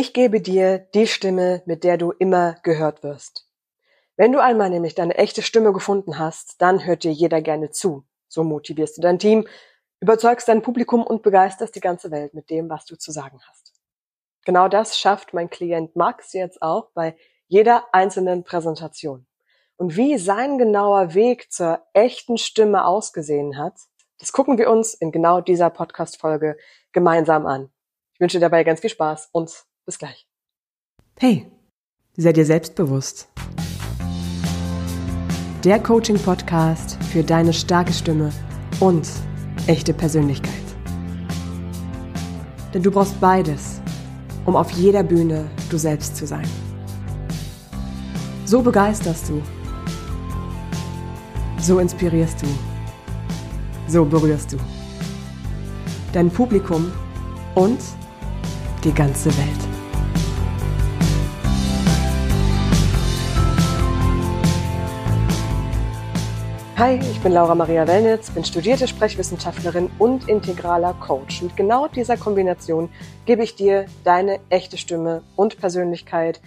Ich gebe dir die Stimme, mit der du immer gehört wirst. Wenn du einmal nämlich deine echte Stimme gefunden hast, dann hört dir jeder gerne zu. So motivierst du dein Team, überzeugst dein Publikum und begeisterst die ganze Welt mit dem, was du zu sagen hast. Genau das schafft mein Klient Max jetzt auch bei jeder einzelnen Präsentation. Und wie sein genauer Weg zur echten Stimme ausgesehen hat, das gucken wir uns in genau dieser Podcast-Folge gemeinsam an. Ich wünsche dir dabei ganz viel Spaß und bis gleich. Hey, sei dir selbstbewusst. Der Coaching-Podcast für deine starke Stimme und echte Persönlichkeit. Denn du brauchst beides, um auf jeder Bühne du selbst zu sein. So begeisterst du. So inspirierst du. So berührst du. Dein Publikum und die ganze Welt. Hi, ich bin Laura Maria Wellnitz, bin studierte Sprechwissenschaftlerin und integraler Coach. Mit genau dieser Kombination gebe ich dir deine echte Stimme und Persönlichkeit,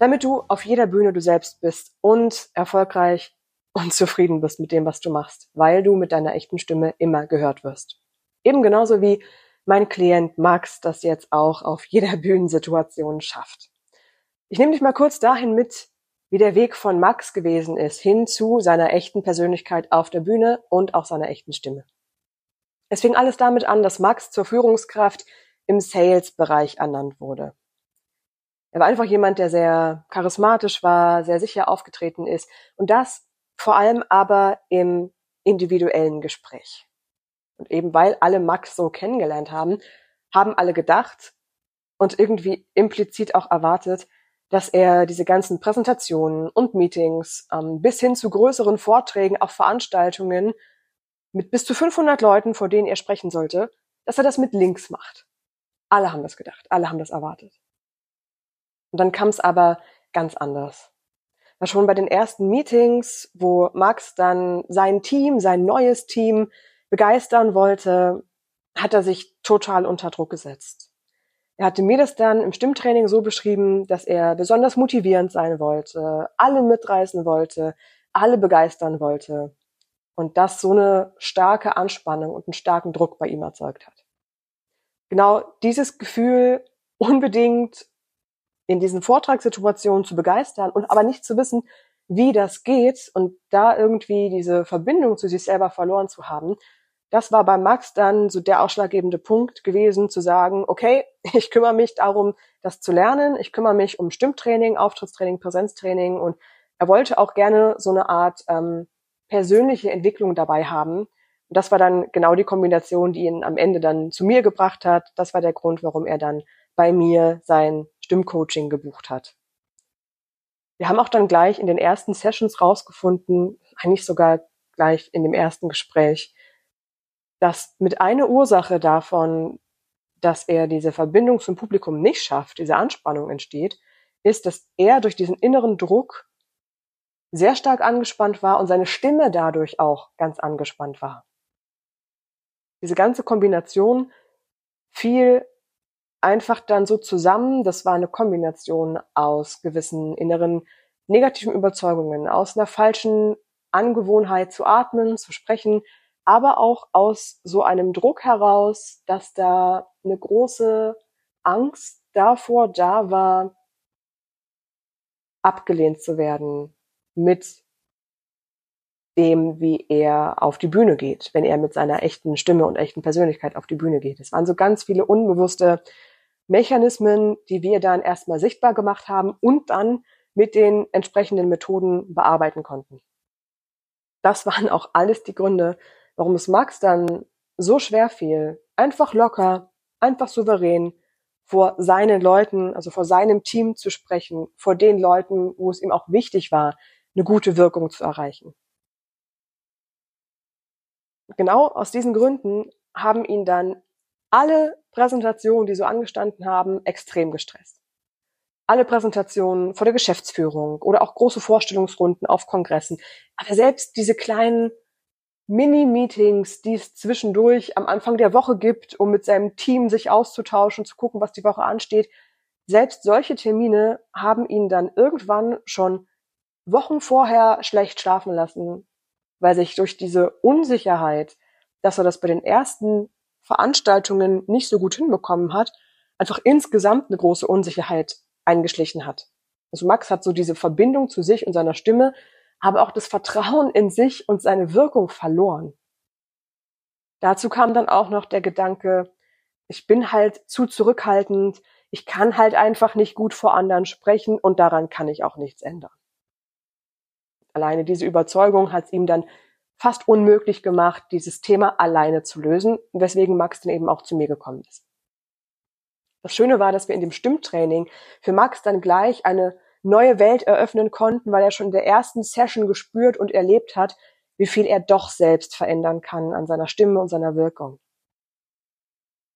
damit du auf jeder Bühne du selbst bist und erfolgreich und zufrieden bist mit dem, was du machst, weil du mit deiner echten Stimme immer gehört wirst. Eben genauso wie mein Klient Max das jetzt auch auf jeder Bühnensituation schafft. Ich nehme dich mal kurz dahin mit, wie der Weg von Max gewesen ist, hin zu seiner echten Persönlichkeit auf der Bühne und auch seiner echten Stimme. Es fing alles damit an, dass Max zur Führungskraft im Sales-Bereich ernannt wurde. Er war einfach jemand, der sehr charismatisch war, sehr sicher aufgetreten ist und das vor allem aber im individuellen Gespräch. Und eben weil alle Max so kennengelernt haben, haben alle gedacht und irgendwie implizit auch erwartet, dass er diese ganzen Präsentationen und Meetings ähm, bis hin zu größeren Vorträgen, auch Veranstaltungen mit bis zu 500 Leuten, vor denen er sprechen sollte, dass er das mit Links macht. Alle haben das gedacht, alle haben das erwartet. Und dann kam es aber ganz anders. War schon bei den ersten Meetings, wo Max dann sein Team, sein neues Team begeistern wollte, hat er sich total unter Druck gesetzt. Er hatte mir das dann im Stimmtraining so beschrieben, dass er besonders motivierend sein wollte, alle mitreißen wollte, alle begeistern wollte und das so eine starke Anspannung und einen starken Druck bei ihm erzeugt hat. Genau dieses Gefühl unbedingt in diesen Vortragssituationen zu begeistern und aber nicht zu wissen, wie das geht und da irgendwie diese Verbindung zu sich selber verloren zu haben, das war bei Max dann so der ausschlaggebende Punkt gewesen, zu sagen, okay, ich kümmere mich darum, das zu lernen, ich kümmere mich um Stimmtraining, Auftrittstraining, Präsenztraining und er wollte auch gerne so eine Art ähm, persönliche Entwicklung dabei haben. Und das war dann genau die Kombination, die ihn am Ende dann zu mir gebracht hat. Das war der Grund, warum er dann bei mir sein Stimmcoaching gebucht hat. Wir haben auch dann gleich in den ersten Sessions rausgefunden, eigentlich sogar gleich in dem ersten Gespräch, dass mit einer Ursache davon, dass er diese Verbindung zum Publikum nicht schafft, diese Anspannung entsteht, ist, dass er durch diesen inneren Druck sehr stark angespannt war und seine Stimme dadurch auch ganz angespannt war. Diese ganze Kombination fiel einfach dann so zusammen. Das war eine Kombination aus gewissen inneren negativen Überzeugungen, aus einer falschen Angewohnheit zu atmen, zu sprechen, aber auch aus so einem Druck heraus, dass da eine große Angst davor da war, abgelehnt zu werden mit dem, wie er auf die Bühne geht, wenn er mit seiner echten Stimme und echten Persönlichkeit auf die Bühne geht. Es waren so ganz viele unbewusste Mechanismen, die wir dann erstmal sichtbar gemacht haben und dann mit den entsprechenden Methoden bearbeiten konnten. Das waren auch alles die Gründe, warum es Max dann so schwer fiel, einfach locker, einfach souverän vor seinen Leuten, also vor seinem Team zu sprechen, vor den Leuten, wo es ihm auch wichtig war, eine gute Wirkung zu erreichen. Genau aus diesen Gründen haben ihn dann alle Präsentationen, die so angestanden haben, extrem gestresst. Alle Präsentationen vor der Geschäftsführung oder auch große Vorstellungsrunden auf Kongressen. Aber selbst diese kleinen Mini-Meetings, die es zwischendurch am Anfang der Woche gibt, um mit seinem Team sich auszutauschen, zu gucken, was die Woche ansteht, selbst solche Termine haben ihn dann irgendwann schon Wochen vorher schlecht schlafen lassen, weil sich durch diese Unsicherheit, dass er das bei den ersten Veranstaltungen nicht so gut hinbekommen hat, einfach insgesamt eine große Unsicherheit eingeschlichen hat. Also Max hat so diese Verbindung zu sich und seiner Stimme, aber auch das Vertrauen in sich und seine Wirkung verloren. Dazu kam dann auch noch der Gedanke, ich bin halt zu zurückhaltend, ich kann halt einfach nicht gut vor anderen sprechen und daran kann ich auch nichts ändern. Alleine diese Überzeugung hat es ihm dann fast unmöglich gemacht, dieses Thema alleine zu lösen, weswegen Max dann eben auch zu mir gekommen ist. Das Schöne war, dass wir in dem Stimmtraining für Max dann gleich eine neue Welt eröffnen konnten, weil er schon in der ersten Session gespürt und erlebt hat, wie viel er doch selbst verändern kann an seiner Stimme und seiner Wirkung.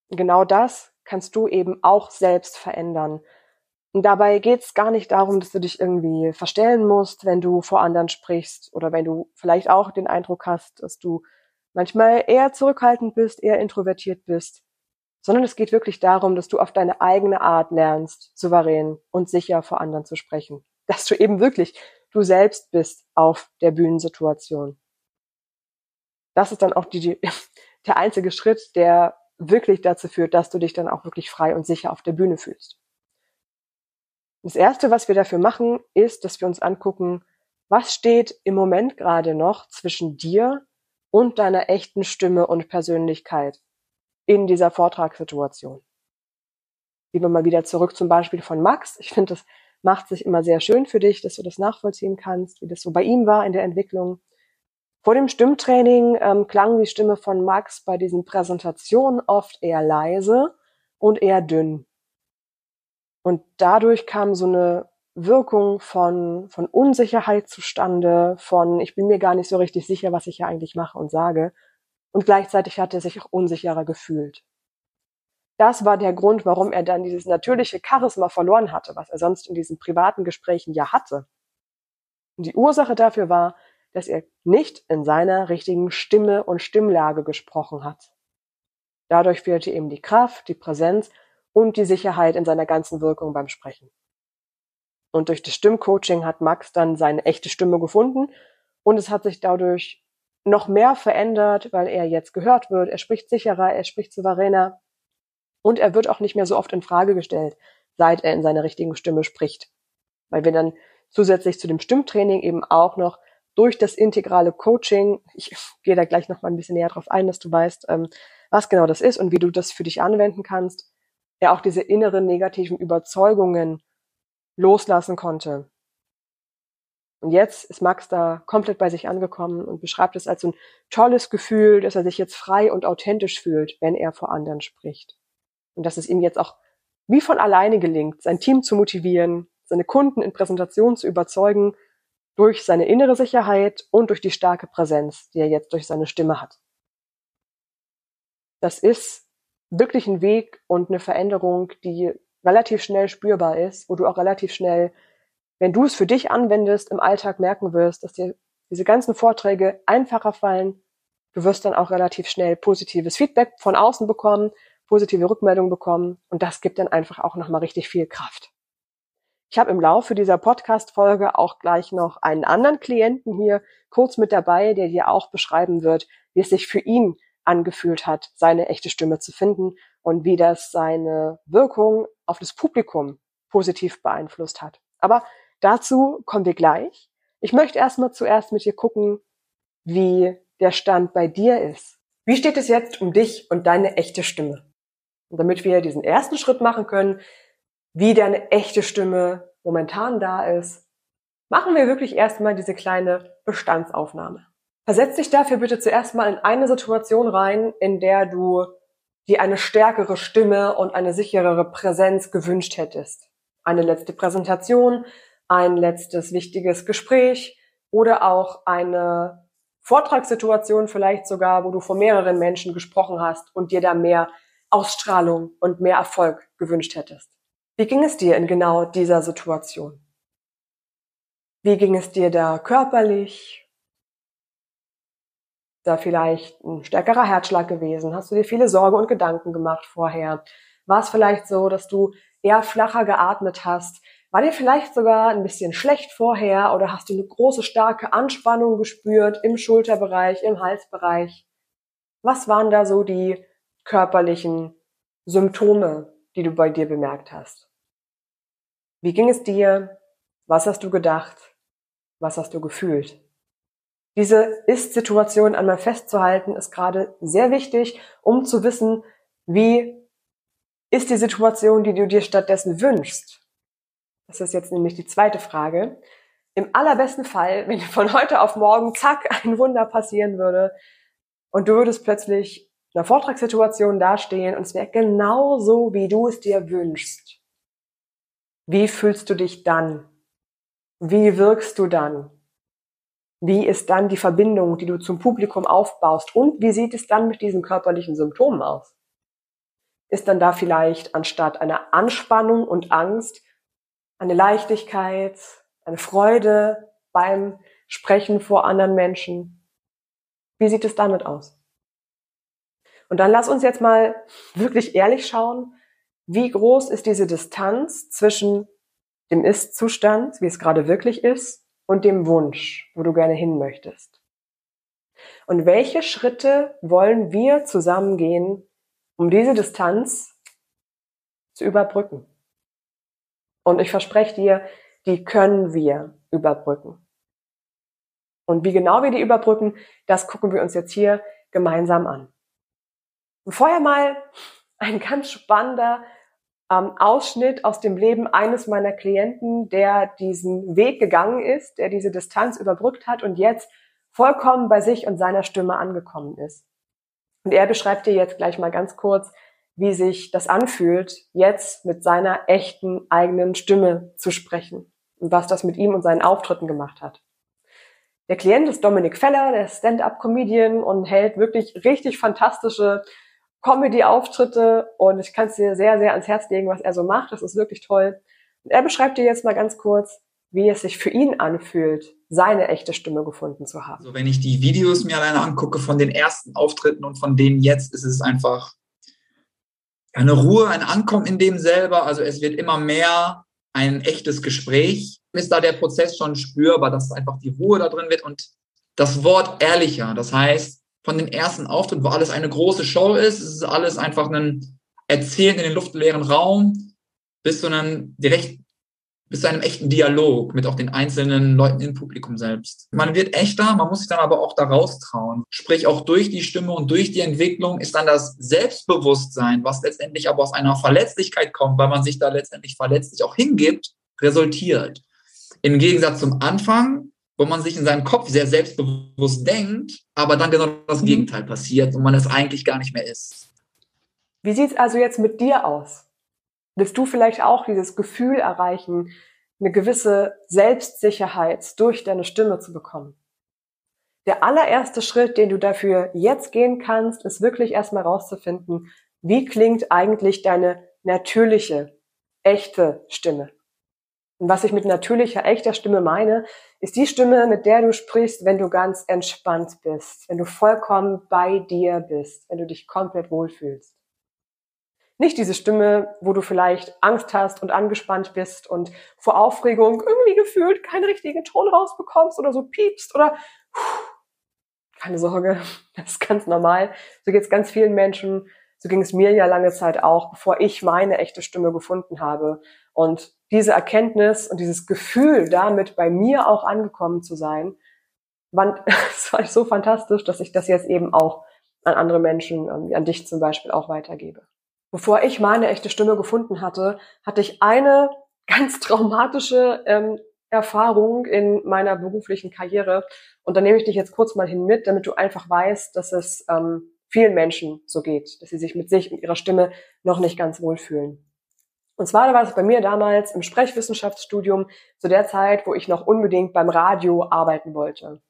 genau das kannst du eben auch selbst verändern. Und dabei geht es gar nicht darum, dass du dich irgendwie verstellen musst, wenn du vor anderen sprichst oder wenn du vielleicht auch den Eindruck hast, dass du manchmal eher zurückhaltend bist, eher introvertiert bist, sondern es geht wirklich darum, dass du auf deine eigene Art lernst, souverän und sicher vor anderen zu sprechen. Dass du eben wirklich du selbst bist auf der Bühnensituation. Das ist dann auch die, der einzige Schritt, der wirklich dazu führt, dass du dich dann auch wirklich frei und sicher auf der Bühne fühlst. Das erste, was wir dafür machen, ist, dass wir uns angucken, was steht im Moment gerade noch zwischen dir und deiner echten Stimme und Persönlichkeit in dieser Vortragssituation. Gehen wir mal wieder zurück zum Beispiel von Max. Ich finde, das macht sich immer sehr schön für dich, dass du das nachvollziehen kannst, wie das so bei ihm war in der Entwicklung. Vor dem Stimmtraining ähm, klang die Stimme von Max bei diesen Präsentationen oft eher leise und eher dünn. Und dadurch kam so eine Wirkung von, von Unsicherheit zustande, von ich bin mir gar nicht so richtig sicher, was ich hier eigentlich mache und sage. Und gleichzeitig hat er sich auch unsicherer gefühlt. Das war der Grund, warum er dann dieses natürliche Charisma verloren hatte, was er sonst in diesen privaten Gesprächen ja hatte. Und die Ursache dafür war, dass er nicht in seiner richtigen Stimme und Stimmlage gesprochen hat. Dadurch fehlte ihm die Kraft, die Präsenz und die Sicherheit in seiner ganzen Wirkung beim Sprechen. Und durch das Stimmcoaching hat Max dann seine echte Stimme gefunden und es hat sich dadurch noch mehr verändert, weil er jetzt gehört wird. Er spricht sicherer, er spricht souveräner und er wird auch nicht mehr so oft in Frage gestellt, seit er in seiner richtigen Stimme spricht. Weil wir dann zusätzlich zu dem Stimmtraining eben auch noch durch das integrale Coaching, ich gehe da gleich noch mal ein bisschen näher drauf ein, dass du weißt, ähm, was genau das ist und wie du das für dich anwenden kannst, er auch diese inneren negativen Überzeugungen loslassen konnte. Und jetzt ist Max da komplett bei sich angekommen und beschreibt es als so ein tolles Gefühl, dass er sich jetzt frei und authentisch fühlt, wenn er vor anderen spricht. Und dass es ihm jetzt auch wie von alleine gelingt, sein Team zu motivieren, seine Kunden in Präsentationen zu überzeugen durch seine innere Sicherheit und durch die starke Präsenz, die er jetzt durch seine Stimme hat. Das ist wirklich ein Weg und eine Veränderung, die relativ schnell spürbar ist, wo du auch relativ schnell, wenn du es für dich anwendest, im Alltag merken wirst, dass dir diese ganzen Vorträge einfacher fallen. Du wirst dann auch relativ schnell positives Feedback von außen bekommen, positive Rückmeldungen bekommen und das gibt dann einfach auch nochmal richtig viel Kraft. Ich habe im Laufe dieser Podcast-Folge auch gleich noch einen anderen Klienten hier kurz mit dabei, der dir auch beschreiben wird, wie es sich für ihn angefühlt hat, seine echte Stimme zu finden und wie das seine Wirkung auf das Publikum positiv beeinflusst hat. Aber dazu kommen wir gleich. Ich möchte erstmal zuerst mit dir gucken, wie der Stand bei dir ist. Wie steht es jetzt um dich und deine echte Stimme? Und damit wir diesen ersten Schritt machen können, wie deine echte Stimme momentan da ist, machen wir wirklich erstmal diese kleine Bestandsaufnahme. Versetz dich dafür bitte zuerst mal in eine Situation rein, in der du dir eine stärkere Stimme und eine sicherere Präsenz gewünscht hättest. Eine letzte Präsentation, ein letztes wichtiges Gespräch oder auch eine Vortragssituation vielleicht sogar, wo du vor mehreren Menschen gesprochen hast und dir da mehr Ausstrahlung und mehr Erfolg gewünscht hättest. Wie ging es dir in genau dieser Situation? Wie ging es dir da körperlich? Da vielleicht ein stärkerer Herzschlag gewesen? Hast du dir viele Sorge und Gedanken gemacht vorher? War es vielleicht so, dass du eher flacher geatmet hast? War dir vielleicht sogar ein bisschen schlecht vorher oder hast du eine große, starke Anspannung gespürt im Schulterbereich, im Halsbereich? Was waren da so die körperlichen Symptome, die du bei dir bemerkt hast? Wie ging es dir? Was hast du gedacht? Was hast du gefühlt? Diese Ist-Situation einmal festzuhalten, ist gerade sehr wichtig, um zu wissen, wie ist die Situation, die du dir stattdessen wünschst. Das ist jetzt nämlich die zweite Frage. Im allerbesten Fall, wenn von heute auf morgen, zack, ein Wunder passieren würde und du würdest plötzlich in einer Vortragssituation dastehen und es wäre genau so, wie du es dir wünschst. Wie fühlst du dich dann? Wie wirkst du dann? Wie ist dann die Verbindung, die du zum Publikum aufbaust? Und wie sieht es dann mit diesen körperlichen Symptomen aus? Ist dann da vielleicht anstatt einer Anspannung und Angst eine Leichtigkeit, eine Freude beim Sprechen vor anderen Menschen? Wie sieht es damit aus? Und dann lass uns jetzt mal wirklich ehrlich schauen, wie groß ist diese Distanz zwischen dem Ist-Zustand, wie es gerade wirklich ist, und dem Wunsch, wo du gerne hin möchtest. Und welche Schritte wollen wir zusammen gehen, um diese Distanz zu überbrücken? Und ich verspreche dir, die können wir überbrücken. Und wie genau wir die überbrücken, das gucken wir uns jetzt hier gemeinsam an. Vorher mal ein ganz spannender ähm, Ausschnitt aus dem Leben eines meiner Klienten, der diesen Weg gegangen ist, der diese Distanz überbrückt hat und jetzt vollkommen bei sich und seiner Stimme angekommen ist. Und er beschreibt dir jetzt gleich mal ganz kurz, wie sich das anfühlt, jetzt mit seiner echten eigenen Stimme zu sprechen und was das mit ihm und seinen Auftritten gemacht hat. Der Klient ist Dominik Feller, der Stand-up-Comedian und hält wirklich richtig fantastische Comedy-Auftritte und ich kann es dir sehr, sehr ans Herz legen, was er so macht. Das ist wirklich toll. Und er beschreibt dir jetzt mal ganz kurz, wie es sich für ihn anfühlt, seine echte Stimme gefunden zu haben. Also wenn ich die Videos mir alleine angucke von den ersten Auftritten und von denen jetzt, ist es einfach eine Ruhe, ein Ankommen in dem selber. Also es wird immer mehr ein echtes Gespräch. Ist da der Prozess schon spürbar, dass einfach die Ruhe da drin wird und das Wort ehrlicher. Das heißt, von den ersten Auftritten, wo alles eine große Show ist. Es ist alles einfach ein Erzählen in den luftleeren Raum bis zu einem direkt bis zu einem echten Dialog mit auch den einzelnen Leuten im Publikum selbst. Man wird echter, man muss sich dann aber auch da raustrauen. Sprich, auch durch die Stimme und durch die Entwicklung ist dann das Selbstbewusstsein, was letztendlich aber aus einer Verletzlichkeit kommt, weil man sich da letztendlich verletzlich auch hingibt, resultiert. Im Gegensatz zum Anfang, wo man sich in seinem Kopf sehr selbstbewusst denkt, aber dann genau das mhm. Gegenteil passiert und man es eigentlich gar nicht mehr ist. Wie sieht es also jetzt mit dir aus? Willst du vielleicht auch dieses Gefühl erreichen, eine gewisse Selbstsicherheit durch deine Stimme zu bekommen? Der allererste Schritt, den du dafür jetzt gehen kannst, ist wirklich erstmal rauszufinden, wie klingt eigentlich deine natürliche, echte Stimme? Und was ich mit natürlicher, echter Stimme meine, ist die Stimme, mit der du sprichst, wenn du ganz entspannt bist, wenn du vollkommen bei dir bist, wenn du dich komplett wohlfühlst. Nicht diese Stimme, wo du vielleicht Angst hast und angespannt bist und vor Aufregung irgendwie gefühlt keinen richtigen Ton rausbekommst oder so piepst oder keine Sorge, das ist ganz normal. So geht es ganz vielen Menschen. So ging es mir ja lange Zeit auch, bevor ich meine echte Stimme gefunden habe. Und diese Erkenntnis und dieses Gefühl, damit bei mir auch angekommen zu sein, es war so fantastisch, dass ich das jetzt eben auch an andere Menschen, ähm, an dich zum Beispiel auch weitergebe. Bevor ich meine echte Stimme gefunden hatte, hatte ich eine ganz traumatische ähm, Erfahrung in meiner beruflichen Karriere. Und da nehme ich dich jetzt kurz mal hin mit, damit du einfach weißt, dass es ähm, vielen Menschen so geht, dass sie sich mit sich und ihrer Stimme noch nicht ganz wohlfühlen. Und zwar war es bei mir damals im Sprechwissenschaftsstudium zu der Zeit, wo ich noch unbedingt beim Radio arbeiten wollte.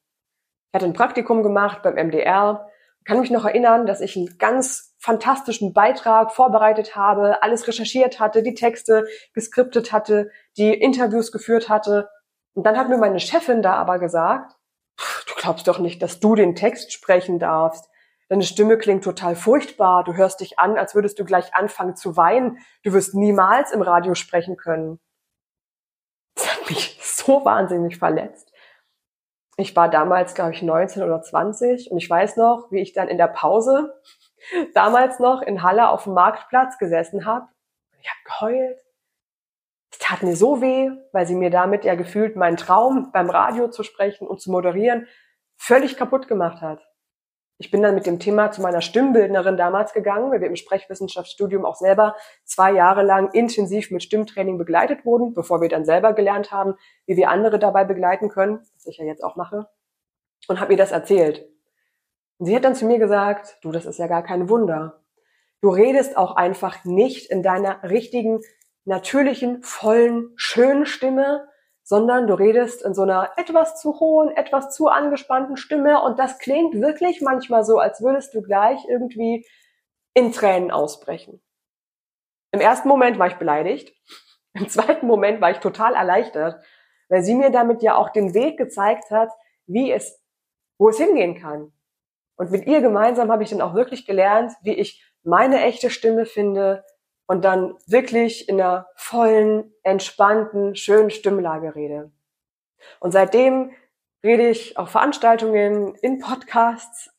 Ich hatte ein Praktikum gemacht beim MDR, kann mich noch erinnern, dass ich einen ganz fantastischen Beitrag vorbereitet habe, alles recherchiert hatte, die Texte geskriptet hatte, die Interviews geführt hatte. Und dann hat mir meine Chefin da aber gesagt, du glaubst doch nicht, dass du den Text sprechen darfst. deine Stimme klingt total furchtbar, du hörst dich an, als würdest du gleich anfangen zu weinen, du wirst niemals im Radio sprechen können. Das hat mich so wahnsinnig verletzt. Ich war damals, glaube ich, 19 oder 20 und ich weiß noch, wie ich dann in der Pause damals noch in Halle auf dem Marktplatz gesessen habe. Ich habe geheult. Es tat mir so weh, weil sie mir damit ja gefühlt meinen Traum beim Radio zu sprechen und zu moderieren völlig kaputt gemacht hat. Ich bin dann mit dem Thema zu meiner Stimmbildnerin damals gegangen, weil wir im Sprechwissenschaftsstudium auch selber zwei Jahre lang intensiv mit Stimmtraining begleitet wurden, bevor wir dann selber gelernt haben, wie wir andere dabei begleiten können, was ich ja jetzt auch mache, und habe ihr das erzählt. Und sie hat dann zu mir gesagt, du, das ist ja gar kein Wunder. Du redest auch einfach nicht in deiner richtigen, natürlichen, vollen, schönen Stimme, sondern du redest in so einer etwas zu hohen, etwas zu angespannten Stimme und das klingt wirklich manchmal so, als würdest du gleich irgendwie in Tränen ausbrechen. Im ersten Moment war ich beleidigt, im zweiten Moment war ich total erleichtert, weil sie mir damit ja auch den Weg gezeigt hat, wie es, wo es hingehen kann. Und mit ihr gemeinsam habe ich dann auch wirklich gelernt, wie ich meine echte Stimme finde, und dann wirklich in einer vollen, entspannten, schönen Stimmlage rede. Und seitdem rede ich auf Veranstaltungen, in Podcasts,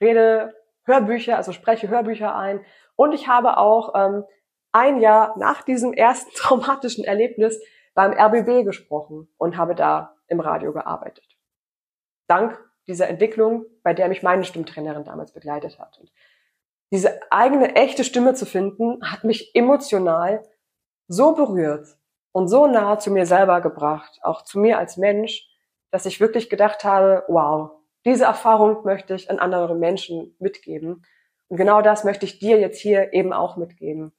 rede Hörbücher, also spreche Hörbücher ein. Und ich habe auch ähm, ein Jahr nach diesem ersten traumatischen Erlebnis beim RBB gesprochen und habe da im Radio gearbeitet. Dank dieser Entwicklung, bei der mich meine Stimmtrainerin damals begleitet hat. Und diese eigene echte Stimme zu finden, hat mich emotional so berührt und so nah zu mir selber gebracht, auch zu mir als Mensch, dass ich wirklich gedacht habe, wow, diese Erfahrung möchte ich an andere Menschen mitgeben. Und genau das möchte ich dir jetzt hier eben auch mitgeben.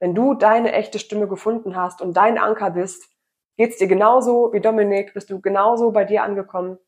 Wenn du deine echte Stimme gefunden hast und dein Anker bist, geht's dir genauso wie Dominik, bist du genauso bei dir angekommen.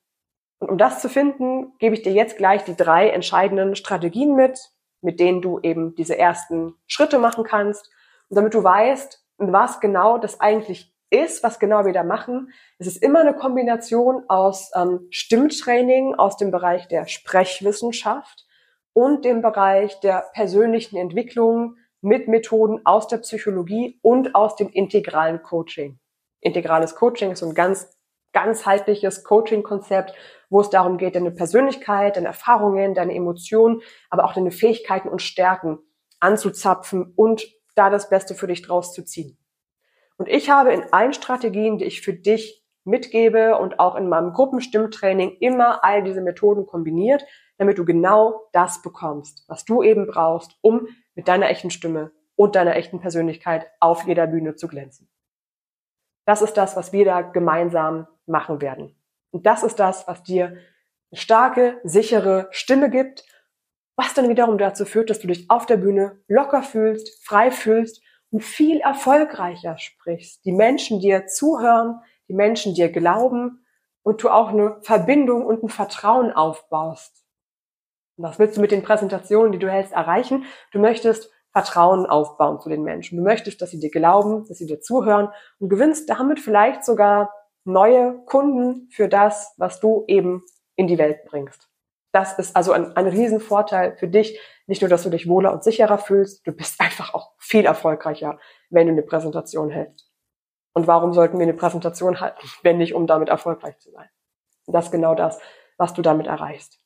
Und um das zu finden, gebe ich dir jetzt gleich die drei entscheidenden Strategien mit, mit denen du eben diese ersten Schritte machen kannst. Und damit du weißt, was genau das eigentlich ist, was genau wir da machen. Es ist immer eine Kombination aus ähm, Stimmtraining aus dem Bereich der Sprechwissenschaft und dem Bereich der persönlichen Entwicklung mit Methoden aus der Psychologie und aus dem integralen Coaching. Integrales Coaching ist so ein ganz ganzheitliches Coaching-Konzept, wo es darum geht, deine Persönlichkeit, deine Erfahrungen, deine Emotionen, aber auch deine Fähigkeiten und Stärken anzuzapfen und da das Beste für dich draus zu ziehen. Und ich habe in allen Strategien, die ich für dich mitgebe und auch in meinem Gruppenstimmtraining immer all diese Methoden kombiniert, damit du genau das bekommst, was du eben brauchst, um mit deiner echten Stimme und deiner echten Persönlichkeit auf jeder Bühne zu glänzen. Das ist das, was wir da gemeinsam machen werden. Und das ist das, was dir eine starke, sichere Stimme gibt, was dann wiederum dazu führt, dass du dich auf der Bühne locker fühlst, frei fühlst und viel erfolgreicher sprichst. Die Menschen dir zuhören, die Menschen dir glauben und du auch eine Verbindung und ein Vertrauen aufbaust. Was willst du mit den Präsentationen, die du hältst, erreichen? Du möchtest Vertrauen aufbauen zu den Menschen. Du möchtest, dass sie dir glauben, dass sie dir zuhören und gewinnst damit vielleicht sogar neue Kunden für das, was du eben in die Welt bringst. Das ist also ein, ein Riesenvorteil für dich. Nicht nur, dass du dich wohler und sicherer fühlst, du bist einfach auch viel erfolgreicher, wenn du eine Präsentation hältst. Und warum sollten wir eine Präsentation halten, wenn nicht, um damit erfolgreich zu sein? Das ist genau das, was du damit erreichst.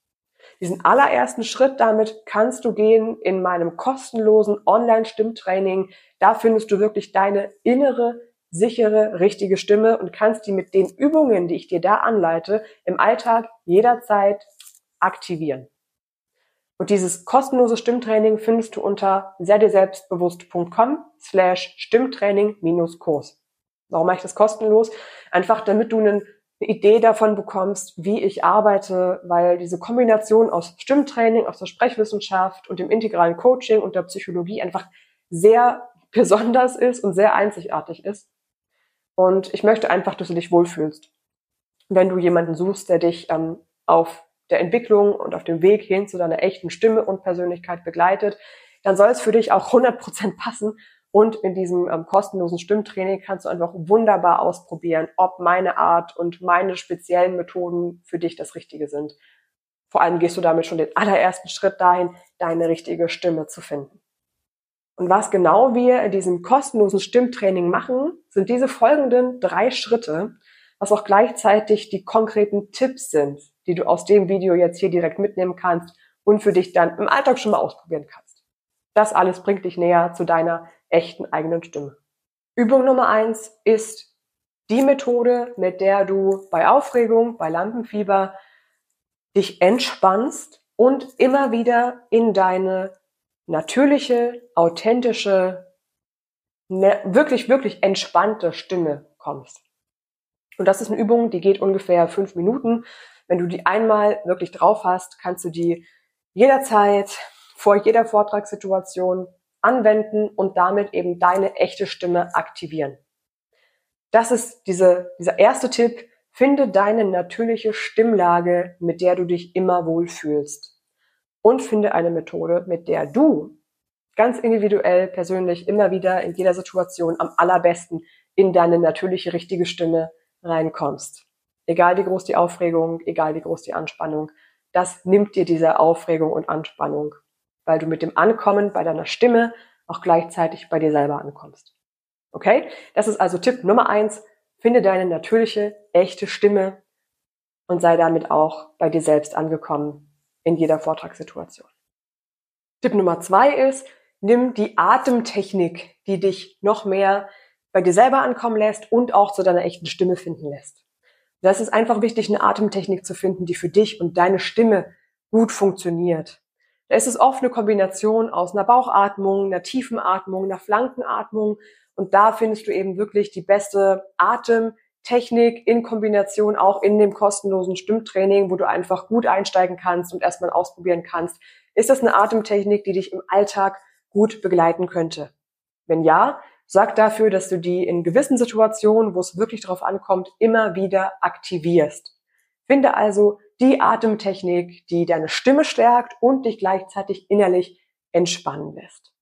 Diesen allerersten Schritt damit kannst du gehen in meinem kostenlosen Online-Stimmtraining. Da findest du wirklich deine innere sichere, richtige Stimme und kannst die mit den Übungen, die ich dir da anleite, im Alltag jederzeit aktivieren. Und dieses kostenlose Stimmtraining findest du unter selbstbewusst.com slash Stimmtraining-Kurs. Warum mache ich das kostenlos? Einfach damit du eine Idee davon bekommst, wie ich arbeite, weil diese Kombination aus Stimmtraining, aus der Sprechwissenschaft und dem integralen Coaching und der Psychologie einfach sehr besonders ist und sehr einzigartig ist. Und ich möchte einfach, dass du dich wohlfühlst. Wenn du jemanden suchst, der dich ähm, auf der Entwicklung und auf dem Weg hin zu deiner echten Stimme und Persönlichkeit begleitet, dann soll es für dich auch 100% passen. Und in diesem ähm, kostenlosen Stimmtraining kannst du einfach wunderbar ausprobieren, ob meine Art und meine speziellen Methoden für dich das Richtige sind. Vor allem gehst du damit schon den allerersten Schritt dahin, deine richtige Stimme zu finden. Und was genau wir in diesem kostenlosen Stimmtraining machen, sind diese folgenden drei Schritte, was auch gleichzeitig die konkreten Tipps sind, die du aus dem Video jetzt hier direkt mitnehmen kannst und für dich dann im Alltag schon mal ausprobieren kannst. Das alles bringt dich näher zu deiner echten eigenen Stimme. Übung Nummer eins ist die Methode, mit der du bei Aufregung, bei Lampenfieber dich entspannst und immer wieder in deine natürliche, authentische, ne, wirklich, wirklich entspannte Stimme kommst. Und das ist eine Übung, die geht ungefähr fünf Minuten. Wenn du die einmal wirklich drauf hast, kannst du die jederzeit vor jeder Vortragssituation anwenden und damit eben deine echte Stimme aktivieren. Das ist diese, dieser erste Tipp. Finde deine natürliche Stimmlage, mit der du dich immer wohlfühlst. Und finde eine Methode, mit der du ganz individuell, persönlich, immer wieder in jeder Situation am allerbesten in deine natürliche, richtige Stimme reinkommst. Egal wie groß die Aufregung, egal wie groß die Anspannung, das nimmt dir diese Aufregung und Anspannung, weil du mit dem Ankommen bei deiner Stimme auch gleichzeitig bei dir selber ankommst. Okay? Das ist also Tipp Nummer eins. Finde deine natürliche, echte Stimme und sei damit auch bei dir selbst angekommen in jeder Vortragssituation. Tipp Nummer zwei ist, nimm die Atemtechnik, die dich noch mehr bei dir selber ankommen lässt und auch zu deiner echten Stimme finden lässt. Das ist einfach wichtig, eine Atemtechnik zu finden, die für dich und deine Stimme gut funktioniert. Da ist es oft eine Kombination aus einer Bauchatmung, einer tiefen Atmung, einer Flankenatmung und da findest du eben wirklich die beste Atemtechnik in Kombination auch in dem kostenlosen Stimmtraining, wo du einfach gut einsteigen kannst und erstmal ausprobieren kannst. Ist das eine Atemtechnik, die dich im Alltag gut begleiten könnte? Wenn ja, Sag dafür, dass du die in gewissen Situationen, wo es wirklich drauf ankommt, immer wieder aktivierst. Finde also die Atemtechnik, die deine Stimme stärkt und dich gleichzeitig innerlich entspannen lässt.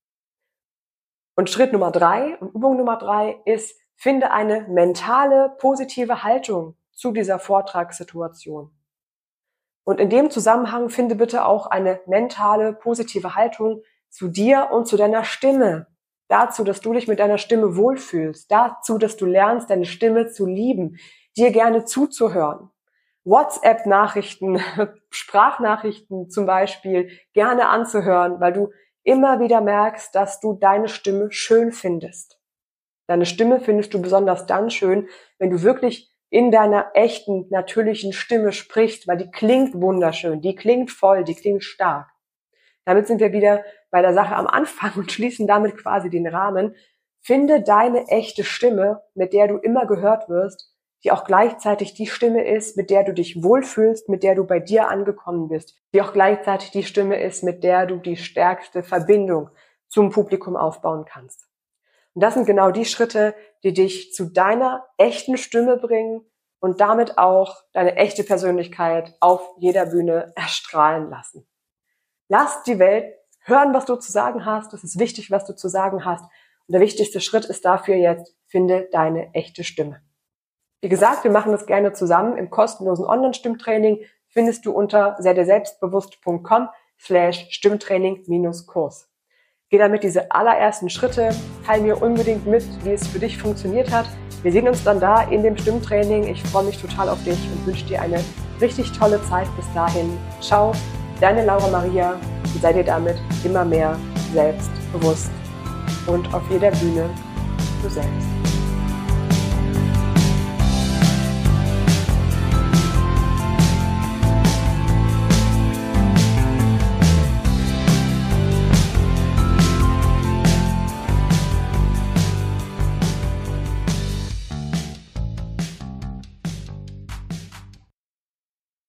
Und Schritt Nummer drei und Übung Nummer drei ist, finde eine mentale, positive Haltung zu dieser Vortragssituation. Und in dem Zusammenhang finde bitte auch eine mentale, positive Haltung zu dir und zu deiner Stimme, dazu, dass du dich mit deiner Stimme wohlfühlst, dazu, dass du lernst, deine Stimme zu lieben, dir gerne zuzuhören. WhatsApp-Nachrichten, Sprachnachrichten zum Beispiel gerne anzuhören, weil du immer wieder merkst, dass du deine Stimme schön findest. Deine Stimme findest du besonders dann schön, wenn du wirklich in deiner echten, natürlichen Stimme sprichst, weil die klingt wunderschön, die klingt voll, die klingt stark. Damit sind wir wieder bei der Sache am Anfang und schließen damit quasi den Rahmen. Finde deine echte Stimme, mit der du immer gehört wirst, die auch gleichzeitig die Stimme ist, mit der du dich wohlfühlst, mit der du bei dir angekommen bist, die auch gleichzeitig die Stimme ist, mit der du die stärkste Verbindung zum Publikum aufbauen kannst. Und das sind genau die Schritte, die dich zu deiner echten Stimme bringen und damit auch deine echte Persönlichkeit auf jeder Bühne erstrahlen lassen. Lass die Welt hören, was du zu sagen hast. Es ist wichtig, was du zu sagen hast. Und der wichtigste Schritt ist dafür jetzt, finde deine echte Stimme. Wie gesagt, wir machen das gerne zusammen im kostenlosen Online-Stimmtraining. Findest du unter selbstbewusst.com slash Stimmtraining-Kurs. Geh damit diese allerersten Schritte, teil mir unbedingt mit, wie es für dich funktioniert hat. Wir sehen uns dann da in dem Stimmtraining. Ich freue mich total auf dich und wünsche dir eine richtig tolle Zeit bis dahin. Ciao, Deine Laura Maria und sei dir damit immer mehr selbstbewusst und auf jeder Bühne du selbst.